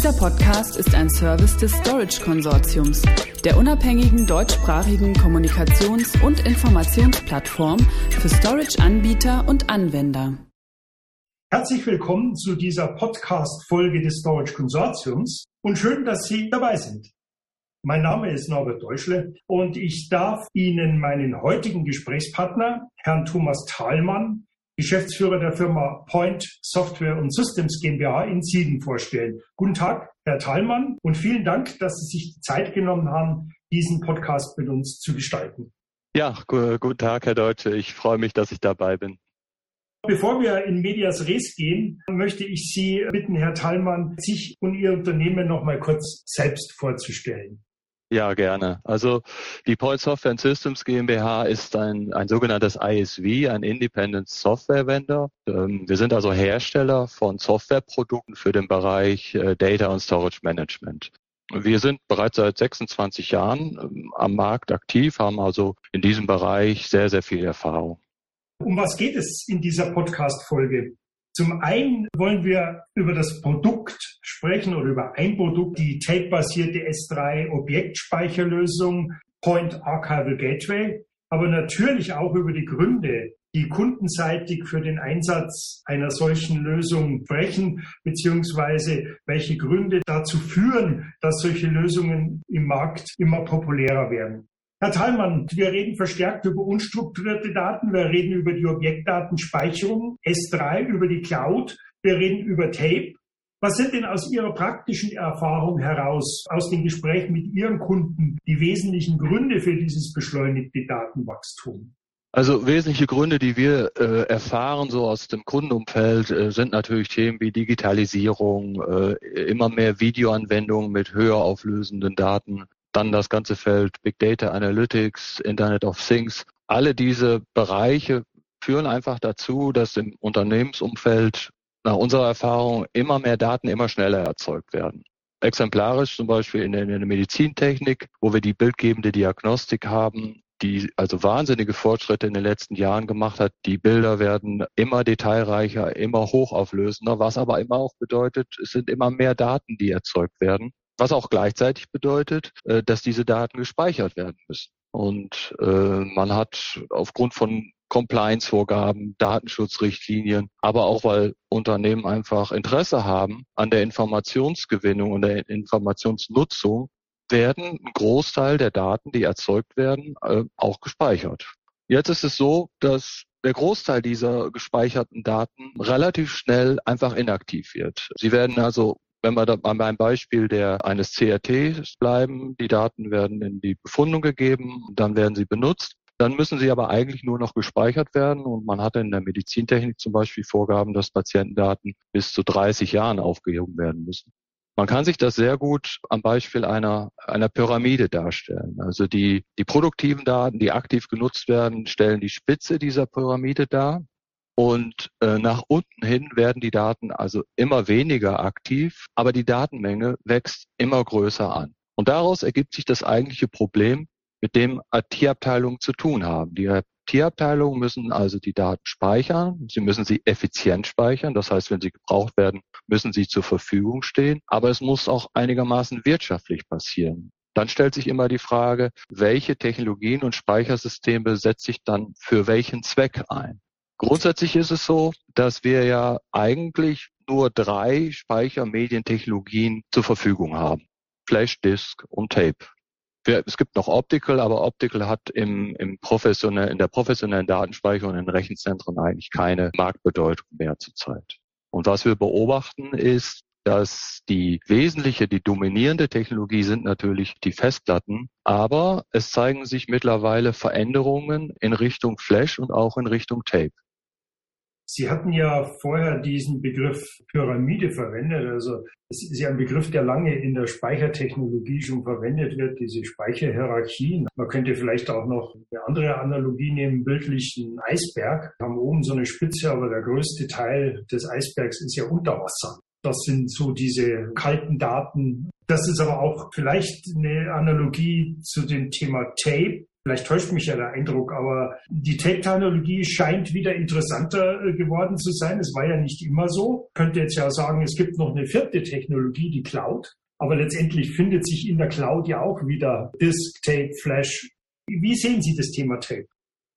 Dieser Podcast ist ein Service des Storage Konsortiums, der unabhängigen deutschsprachigen Kommunikations- und Informationsplattform für Storage-Anbieter und Anwender. Herzlich willkommen zu dieser Podcast-Folge des Storage Konsortiums und schön, dass Sie dabei sind. Mein Name ist Norbert Deutschle und ich darf Ihnen meinen heutigen Gesprächspartner, Herrn Thomas Thalmann, Geschäftsführer der Firma Point Software und Systems GmbH in Siegen vorstellen. Guten Tag, Herr Thalmann, und vielen Dank, dass Sie sich die Zeit genommen haben, diesen Podcast mit uns zu gestalten. Ja, guten Tag, Herr Deutsche. Ich freue mich, dass ich dabei bin. Bevor wir in Medias Res gehen, möchte ich Sie bitten, Herr Thalmann, sich und Ihr Unternehmen noch mal kurz selbst vorzustellen. Ja, gerne. Also die Point Software Systems GmbH ist ein, ein sogenanntes ISV, ein Independent Software Vendor. Ähm, wir sind also Hersteller von Softwareprodukten für den Bereich äh, Data und Storage Management. Wir sind bereits seit 26 Jahren ähm, am Markt aktiv, haben also in diesem Bereich sehr, sehr viel Erfahrung. Um was geht es in dieser Podcast-Folge? Zum einen wollen wir über das Produkt sprechen oder über ein Produkt, die tape-basierte S3 Objektspeicherlösung Point Archival Gateway, aber natürlich auch über die Gründe, die kundenseitig für den Einsatz einer solchen Lösung sprechen, beziehungsweise welche Gründe dazu führen, dass solche Lösungen im Markt immer populärer werden. Herr Thalmann, wir reden verstärkt über unstrukturierte Daten, wir reden über die Objektdatenspeicherung, S3, über die Cloud, wir reden über Tape. Was sind denn aus Ihrer praktischen Erfahrung heraus, aus den Gesprächen mit Ihren Kunden, die wesentlichen Gründe für dieses beschleunigte Datenwachstum? Also wesentliche Gründe, die wir äh, erfahren, so aus dem Kundenumfeld, äh, sind natürlich Themen wie Digitalisierung, äh, immer mehr Videoanwendungen mit höher auflösenden Daten, dann das ganze Feld Big Data Analytics, Internet of Things. Alle diese Bereiche führen einfach dazu, dass im Unternehmensumfeld nach unserer Erfahrung immer mehr Daten immer schneller erzeugt werden. Exemplarisch zum Beispiel in der, in der Medizintechnik, wo wir die bildgebende Diagnostik haben, die also wahnsinnige Fortschritte in den letzten Jahren gemacht hat. Die Bilder werden immer detailreicher, immer hochauflösender, was aber immer auch bedeutet, es sind immer mehr Daten, die erzeugt werden was auch gleichzeitig bedeutet, äh, dass diese Daten gespeichert werden müssen. Und äh, man hat aufgrund von Compliance-Vorgaben, Datenschutzrichtlinien, aber auch weil Unternehmen einfach Interesse haben an der Informationsgewinnung und der Informationsnutzung, werden ein Großteil der Daten, die erzeugt werden, äh, auch gespeichert. Jetzt ist es so, dass der Großteil dieser gespeicherten Daten relativ schnell einfach inaktiv wird. Sie werden also wenn wir da beim Beispiel der eines CRT bleiben, die Daten werden in die Befundung gegeben, dann werden sie benutzt. Dann müssen sie aber eigentlich nur noch gespeichert werden und man hatte in der Medizintechnik zum Beispiel Vorgaben, dass Patientendaten bis zu 30 Jahren aufgehoben werden müssen. Man kann sich das sehr gut am Beispiel einer, einer Pyramide darstellen. Also die, die produktiven Daten, die aktiv genutzt werden, stellen die Spitze dieser Pyramide dar. Und äh, nach unten hin werden die Daten also immer weniger aktiv, aber die Datenmenge wächst immer größer an. Und daraus ergibt sich das eigentliche Problem, mit dem IT-Abteilungen zu tun haben. Die IT-Abteilungen müssen also die Daten speichern. Sie müssen sie effizient speichern. Das heißt, wenn sie gebraucht werden, müssen sie zur Verfügung stehen. Aber es muss auch einigermaßen wirtschaftlich passieren. Dann stellt sich immer die Frage, welche Technologien und Speichersysteme setze ich dann für welchen Zweck ein? Grundsätzlich ist es so, dass wir ja eigentlich nur drei Speichermedientechnologien zur Verfügung haben. Flash, Disk und Tape. Es gibt noch Optical, aber Optical hat im, im professionell, in der professionellen Datenspeicherung in Rechenzentren eigentlich keine Marktbedeutung mehr zurzeit. Und was wir beobachten ist, dass die wesentliche, die dominierende Technologie sind natürlich die Festplatten, aber es zeigen sich mittlerweile Veränderungen in Richtung Flash und auch in Richtung Tape. Sie hatten ja vorher diesen Begriff Pyramide verwendet. Also es ist ja ein Begriff, der lange in der Speichertechnologie schon verwendet wird, diese Speicherhierarchien. Man könnte vielleicht auch noch eine andere Analogie nehmen, bildlich ein Eisberg. Wir haben oben so eine Spitze, aber der größte Teil des Eisbergs ist ja unter Wasser. Das sind so diese kalten Daten. Das ist aber auch vielleicht eine Analogie zu dem Thema Tape. Vielleicht täuscht mich ja der Eindruck, aber die Tape-Technologie scheint wieder interessanter äh, geworden zu sein. Es war ja nicht immer so. Ich könnte jetzt ja sagen, es gibt noch eine vierte Technologie, die Cloud. Aber letztendlich findet sich in der Cloud ja auch wieder Disk, Tape, Flash. Wie sehen Sie das Thema Tape?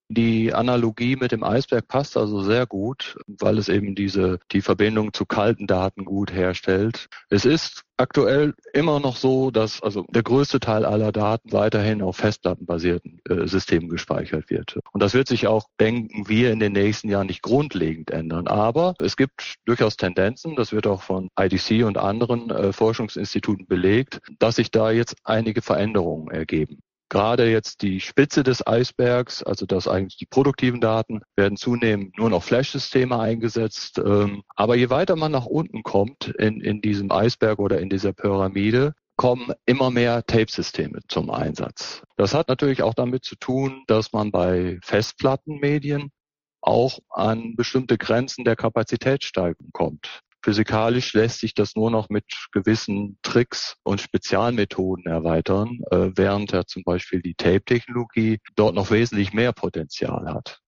Die Analogie mit dem Eisberg passt also sehr gut, weil es eben diese, die Verbindung zu kalten Daten gut herstellt. Es ist aktuell immer noch so, dass also der größte Teil aller Daten weiterhin auf festplattenbasierten äh, Systemen gespeichert wird. Und das wird sich auch, denken wir, in den nächsten Jahren nicht grundlegend ändern. Aber es gibt durchaus Tendenzen, das wird auch von IDC und anderen äh, Forschungsinstituten belegt, dass sich da jetzt einige Veränderungen ergeben. Gerade jetzt die Spitze des Eisbergs, also das eigentlich die produktiven Daten, werden zunehmend nur noch Flash-Systeme eingesetzt. Ähm, aber je weiter man nach unten kommt in, in diesem Eisberg oder in dieser Pyramide, kommen immer mehr Tape-Systeme zum Einsatz. Das hat natürlich auch damit zu tun, dass man bei Festplattenmedien auch an bestimmte Grenzen der Kapazitätssteigerung kommt. Physikalisch lässt sich das nur noch mit gewissen Tricks und Spezialmethoden erweitern, äh, während ja zum Beispiel die Tape-Technologie dort noch wesentlich mehr Potenzial hat.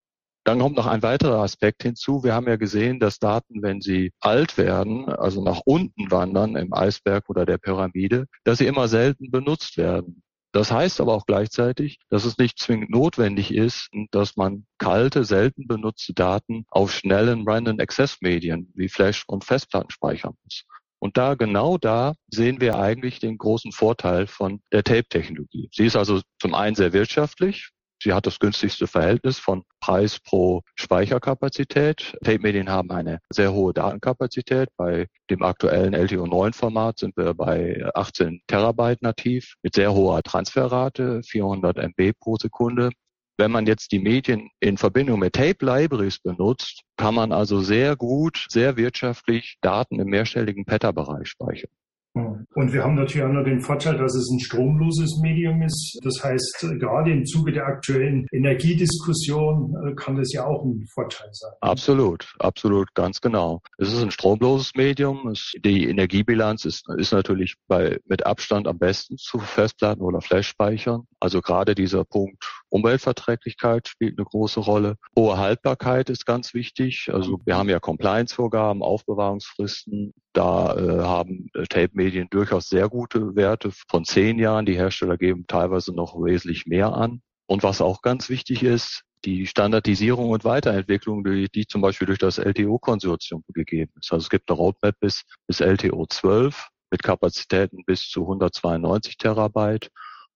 Dann kommt noch ein weiterer Aspekt hinzu. Wir haben ja gesehen, dass Daten, wenn sie alt werden, also nach unten wandern im Eisberg oder der Pyramide, dass sie immer selten benutzt werden. Das heißt aber auch gleichzeitig, dass es nicht zwingend notwendig ist, dass man kalte, selten benutzte Daten auf schnellen Random Access Medien wie Flash und Festplatten speichern muss. Und da, genau da sehen wir eigentlich den großen Vorteil von der Tape-Technologie. Sie ist also zum einen sehr wirtschaftlich, Sie hat das günstigste Verhältnis von Preis pro Speicherkapazität. Tape-Medien haben eine sehr hohe Datenkapazität. Bei dem aktuellen LTO9-Format sind wir bei 18 Terabyte nativ mit sehr hoher Transferrate, 400 MB pro Sekunde. Wenn man jetzt die Medien in Verbindung mit Tape Libraries benutzt, kann man also sehr gut, sehr wirtschaftlich Daten im mehrstelligen Petabereich speichern. Und wir haben natürlich auch noch den Vorteil, dass es ein stromloses Medium ist. Das heißt, gerade im Zuge der aktuellen Energiediskussion äh, kann das ja auch ein Vorteil sein. Absolut, absolut, ganz genau. Es ist ein stromloses Medium. Die Energiebilanz ist, ist natürlich bei, mit Abstand am besten zu Festplatten oder Flash-Speichern. Also gerade dieser Punkt Umweltverträglichkeit spielt eine große Rolle. Hohe Haltbarkeit ist ganz wichtig. Also wir haben ja Compliance-Vorgaben, Aufbewahrungsfristen. Da äh, haben äh, Tape-Medien durchaus sehr gute Werte von zehn Jahren. Die Hersteller geben teilweise noch wesentlich mehr an. Und was auch ganz wichtig ist, die Standardisierung und Weiterentwicklung, die, die zum Beispiel durch das LTO-Konsortium gegeben ist. Also es gibt eine Roadmap bis, bis LTO 12 mit Kapazitäten bis zu 192 Terabyte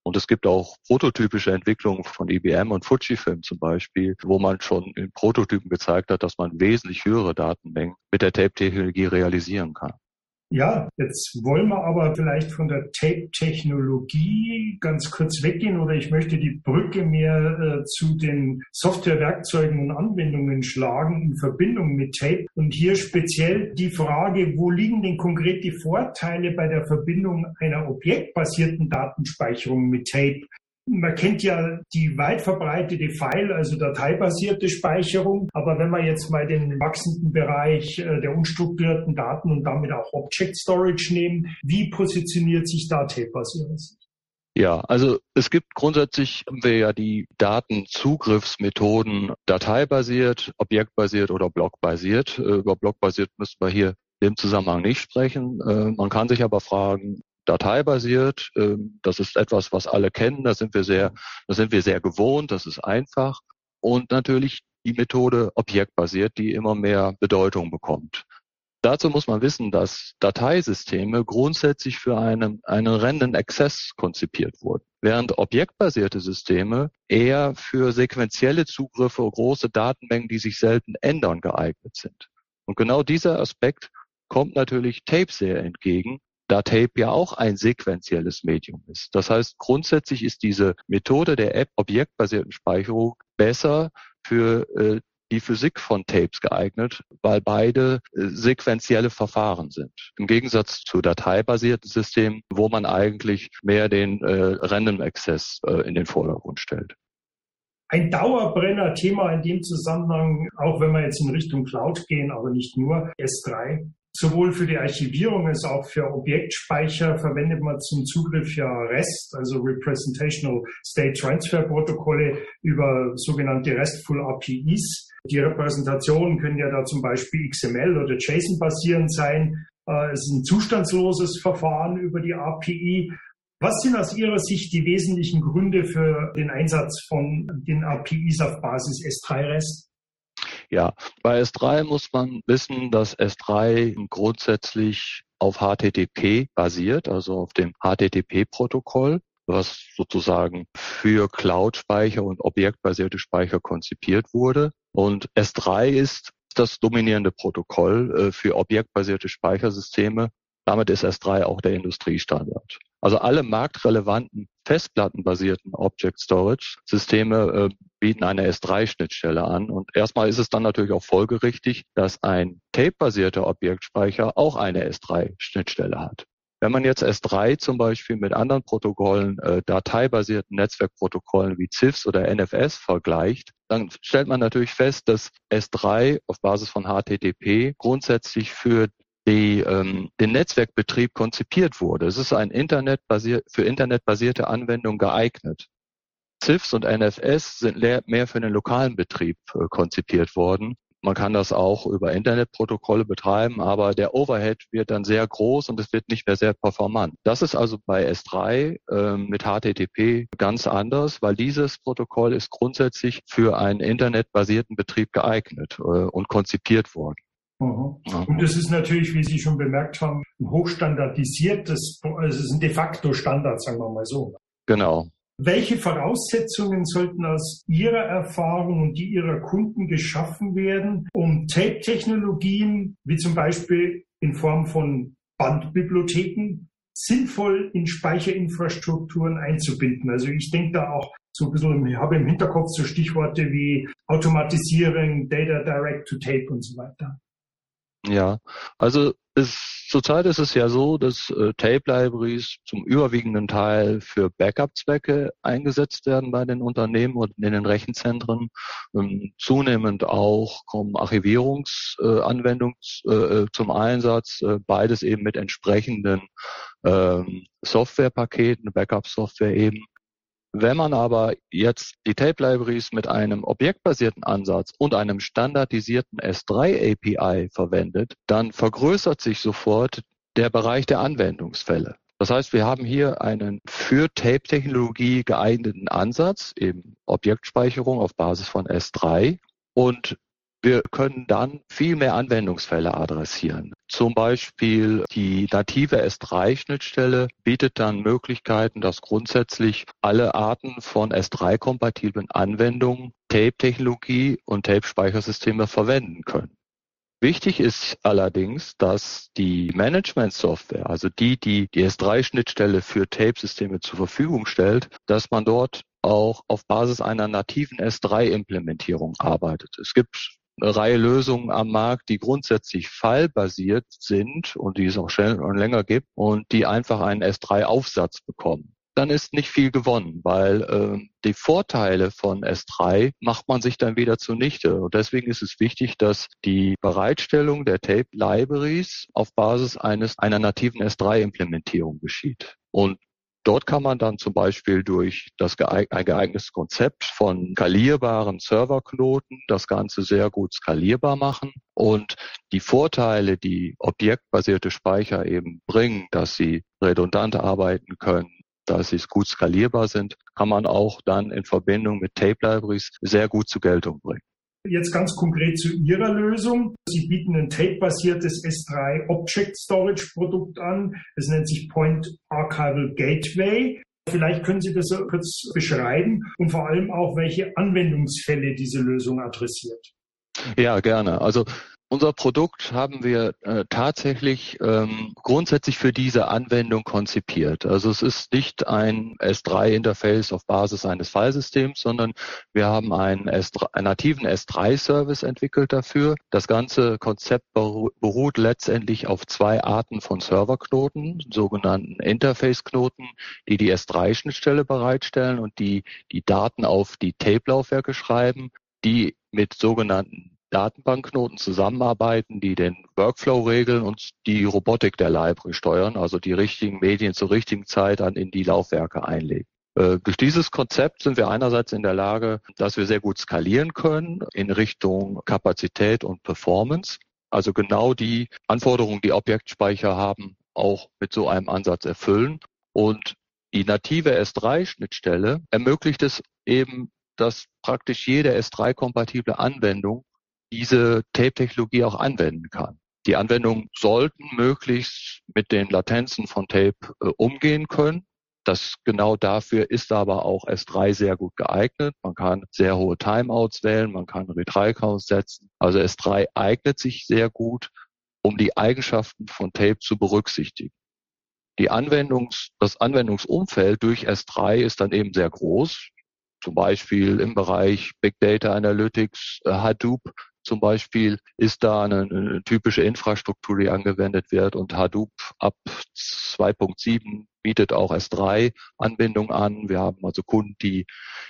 und es gibt auch prototypische Entwicklungen von IBM und Fujifilm zum Beispiel, wo man schon in Prototypen gezeigt hat, dass man wesentlich höhere Datenmengen mit der Tape-Technologie realisieren kann. Ja, jetzt wollen wir aber vielleicht von der Tape-Technologie ganz kurz weggehen oder ich möchte die Brücke mehr äh, zu den Softwarewerkzeugen und Anwendungen schlagen in Verbindung mit Tape. Und hier speziell die Frage, wo liegen denn konkret die Vorteile bei der Verbindung einer objektbasierten Datenspeicherung mit Tape man kennt ja die weit verbreitete File, also dateibasierte Speicherung. Aber wenn wir jetzt mal den wachsenden Bereich äh, der unstrukturierten Daten und damit auch Object Storage nehmen, wie positioniert sich da Ihrer Sicht? Ja, also es gibt grundsätzlich haben wir ja die Datenzugriffsmethoden dateibasiert, objektbasiert oder blockbasiert. Äh, über blockbasiert müssen wir hier im Zusammenhang nicht sprechen. Äh, man kann sich aber fragen, dateibasiert. Ähm, das ist etwas, was alle kennen. Da sind wir sehr, da sind wir sehr gewohnt. Das ist einfach. Und natürlich die Methode objektbasiert, die immer mehr Bedeutung bekommt. Dazu muss man wissen, dass Dateisysteme grundsätzlich für einen, einen Random Access konzipiert wurden, während objektbasierte Systeme eher für sequentielle Zugriffe, große Datenmengen, die sich selten ändern, geeignet sind. Und genau dieser Aspekt kommt natürlich Tape sehr entgegen, da Tape ja auch ein sequentielles Medium ist. Das heißt, grundsätzlich ist diese Methode der App objektbasierten Speicherung besser für äh, die Physik von Tapes geeignet, weil beide äh, sequentielle Verfahren sind. Im Gegensatz zu dateibasierten Systemen, wo man eigentlich mehr den äh, Random Access äh, in den Vordergrund stellt. Ein Dauerbrenner-Thema in dem Zusammenhang, auch wenn wir jetzt in Richtung Cloud gehen, aber nicht nur, S3, Sowohl für die Archivierung als auch für Objektspeicher verwendet man zum Zugriff ja REST, also Representational State Transfer Protokolle über sogenannte RESTful APIs. Die Repräsentationen können ja da zum Beispiel XML oder JSON basierend sein. Äh, es ist ein zustandsloses Verfahren über die API. Was sind aus Ihrer Sicht die wesentlichen Gründe für den Einsatz von den APIs auf Basis S3-REST? Ja, bei S3 muss man wissen, dass S3 grundsätzlich auf HTTP basiert, also auf dem HTTP-Protokoll, was sozusagen für Cloud-Speicher und objektbasierte Speicher konzipiert wurde. Und S3 ist das dominierende Protokoll äh, für objektbasierte Speichersysteme. Damit ist S3 auch der Industriestandard. Also alle marktrelevanten festplattenbasierten Object Storage Systeme äh, bieten eine S3-Schnittstelle an. Und erstmal ist es dann natürlich auch folgerichtig, dass ein tape-basierter Objektspeicher auch eine S3-Schnittstelle hat. Wenn man jetzt S3 zum Beispiel mit anderen Protokollen, äh, dateibasierten Netzwerkprotokollen wie CIFS oder NFS vergleicht, dann stellt man natürlich fest, dass S3 auf Basis von HTTP grundsätzlich für die, ähm, den Netzwerkbetrieb konzipiert wurde. Es ist ein Internetbasier für internetbasierte Anwendung geeignet. CIFS und NFS sind mehr für den lokalen Betrieb äh, konzipiert worden. Man kann das auch über Internetprotokolle betreiben, aber der Overhead wird dann sehr groß und es wird nicht mehr sehr performant. Das ist also bei S3 äh, mit HTTP ganz anders, weil dieses Protokoll ist grundsätzlich für einen internetbasierten Betrieb geeignet äh, und konzipiert worden. Mhm. Und das ist natürlich, wie Sie schon bemerkt haben, hochstandardisiertes, also es ist ein de facto Standard, sagen wir mal so. Genau. Welche Voraussetzungen sollten aus Ihrer Erfahrung und die Ihrer Kunden geschaffen werden, um Tape-Technologien, wie zum Beispiel in Form von Bandbibliotheken, sinnvoll in Speicherinfrastrukturen einzubinden? Also ich denke da auch so ein bisschen, ich habe im Hinterkopf so Stichworte wie Automatisierung, Data Direct to Tape und so weiter. Ja, also es, zurzeit ist es ja so, dass äh, Tape-Libraries zum überwiegenden Teil für Backup-Zwecke eingesetzt werden bei den Unternehmen und in den Rechenzentren. Ähm, zunehmend auch kommen Archivierungsanwendungen äh, äh, zum Einsatz, äh, beides eben mit entsprechenden ähm, Softwarepaketen, Backup-Software eben. Wenn man aber jetzt die Tape Libraries mit einem objektbasierten Ansatz und einem standardisierten S3 API verwendet, dann vergrößert sich sofort der Bereich der Anwendungsfälle. Das heißt, wir haben hier einen für Tape-Technologie geeigneten Ansatz, eben Objektspeicherung auf Basis von S3. Und wir können dann viel mehr Anwendungsfälle adressieren. Zum Beispiel die native S3-Schnittstelle bietet dann Möglichkeiten, dass grundsätzlich alle Arten von S3-kompatiblen Anwendungen Tape-Technologie und Tape-Speichersysteme verwenden können. Wichtig ist allerdings, dass die Management-Software, also die, die die S3-Schnittstelle für Tape-Systeme zur Verfügung stellt, dass man dort auch auf Basis einer nativen S3-Implementierung arbeitet. Es gibt Reihe Lösungen am Markt, die grundsätzlich fallbasiert sind und die es auch schon länger gibt und die einfach einen S3-Aufsatz bekommen dann ist nicht viel gewonnen, weil äh, die Vorteile von S3 macht man sich dann wieder zunichte. Und deswegen ist es wichtig, dass die Bereitstellung der Tape Libraries auf Basis eines einer nativen S3-Implementierung geschieht. Und Dort kann man dann zum Beispiel durch das ein geeignetes Konzept von skalierbaren Serverknoten das Ganze sehr gut skalierbar machen. Und die Vorteile, die objektbasierte Speicher eben bringen, dass sie redundant arbeiten können, dass sie gut skalierbar sind, kann man auch dann in Verbindung mit Tape Libraries sehr gut zur Geltung bringen. Jetzt ganz konkret zu Ihrer Lösung. Sie bieten ein Tape-basiertes S3 Object Storage Produkt an. Es nennt sich Point Archival Gateway. Vielleicht können Sie das kurz beschreiben und vor allem auch, welche Anwendungsfälle diese Lösung adressiert. Ja, gerne. Also unser Produkt haben wir äh, tatsächlich ähm, grundsätzlich für diese Anwendung konzipiert. Also es ist nicht ein S3-Interface auf Basis eines Filesystems, sondern wir haben einen, S3, einen nativen S3-Service entwickelt dafür. Das ganze Konzept beruht letztendlich auf zwei Arten von Serverknoten, sogenannten Interface-Knoten, die die S3-Schnittstelle bereitstellen und die die Daten auf die Tape-Laufwerke schreiben, die mit sogenannten Datenbankknoten zusammenarbeiten, die den Workflow regeln und die Robotik der Library steuern, also die richtigen Medien zur richtigen Zeit dann in die Laufwerke einlegen. Äh, durch dieses Konzept sind wir einerseits in der Lage, dass wir sehr gut skalieren können in Richtung Kapazität und Performance. Also genau die Anforderungen, die Objektspeicher haben, auch mit so einem Ansatz erfüllen. Und die native S3-Schnittstelle ermöglicht es eben, dass praktisch jede S3-kompatible Anwendung diese Tape-Technologie auch anwenden kann. Die Anwendungen sollten möglichst mit den Latenzen von Tape äh, umgehen können. Das genau dafür ist aber auch S3 sehr gut geeignet. Man kann sehr hohe Timeouts wählen, man kann Retry-Counts setzen. Also S3 eignet sich sehr gut, um die Eigenschaften von Tape zu berücksichtigen. Die Anwendungs, das Anwendungsumfeld durch S3 ist dann eben sehr groß. Zum Beispiel im Bereich Big Data Analytics, äh, Hadoop zum Beispiel ist da eine, eine typische Infrastruktur, die angewendet wird und Hadoop ab 2.7 bietet auch S3 Anbindung an. Wir haben also Kunden, die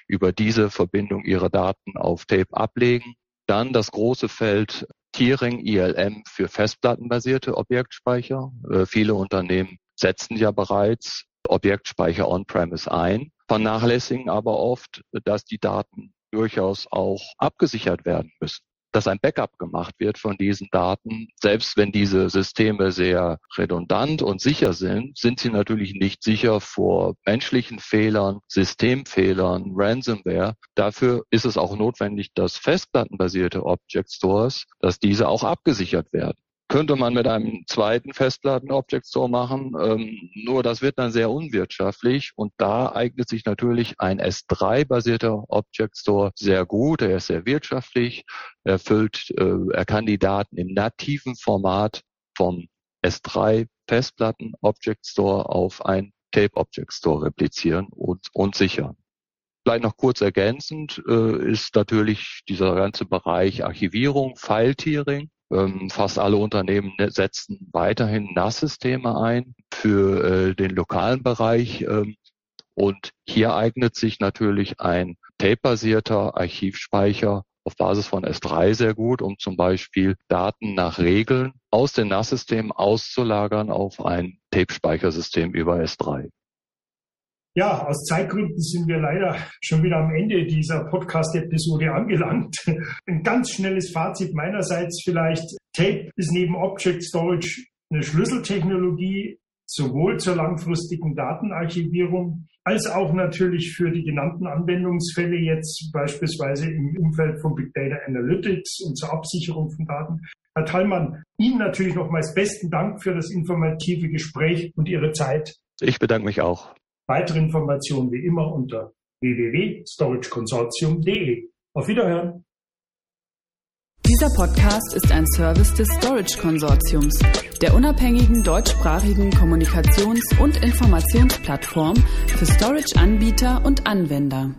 über diese Verbindung ihre Daten auf Tape ablegen. Dann das große Feld Tiering ILM für festplattenbasierte Objektspeicher. Äh, viele Unternehmen setzen ja bereits Objektspeicher on-premise ein, vernachlässigen aber oft, dass die Daten durchaus auch abgesichert werden müssen dass ein Backup gemacht wird von diesen Daten. Selbst wenn diese Systeme sehr redundant und sicher sind, sind sie natürlich nicht sicher vor menschlichen Fehlern, Systemfehlern, Ransomware. Dafür ist es auch notwendig, dass festplattenbasierte Object Stores, dass diese auch abgesichert werden könnte man mit einem zweiten Festplatten-Object Store machen. Ähm, nur das wird dann sehr unwirtschaftlich und da eignet sich natürlich ein S3-basierter Object Store sehr gut. Er ist sehr wirtschaftlich, erfüllt, äh, er kann die Daten im nativen Format vom S3 Festplatten Object Store auf ein Tape Object Store replizieren und, und sichern. Vielleicht noch kurz ergänzend äh, ist natürlich dieser ganze Bereich Archivierung, File-Tiering ähm, fast alle Unternehmen ne, setzen weiterhin NAS-Systeme ein für äh, den lokalen Bereich. Ähm, und hier eignet sich natürlich ein tape-basierter Archivspeicher auf Basis von S3 sehr gut, um zum Beispiel Daten nach Regeln aus den NAS-Systemen auszulagern auf ein Tape-Speichersystem über S3. Ja, aus Zeitgründen sind wir leider schon wieder am Ende dieser Podcast-Episode angelangt. Ein ganz schnelles Fazit meinerseits vielleicht. Tape ist neben Object Storage eine Schlüsseltechnologie, sowohl zur langfristigen Datenarchivierung als auch natürlich für die genannten Anwendungsfälle jetzt beispielsweise im Umfeld von Big Data Analytics und zur Absicherung von Daten. Herr Thallmann, Ihnen natürlich nochmals besten Dank für das informative Gespräch und Ihre Zeit. Ich bedanke mich auch. Weitere Informationen wie immer unter www.storageconsortium.de. Auf Wiederhören. Dieser Podcast ist ein Service des Storage Konsortiums, der unabhängigen deutschsprachigen Kommunikations- und Informationsplattform für Storage-Anbieter und Anwender.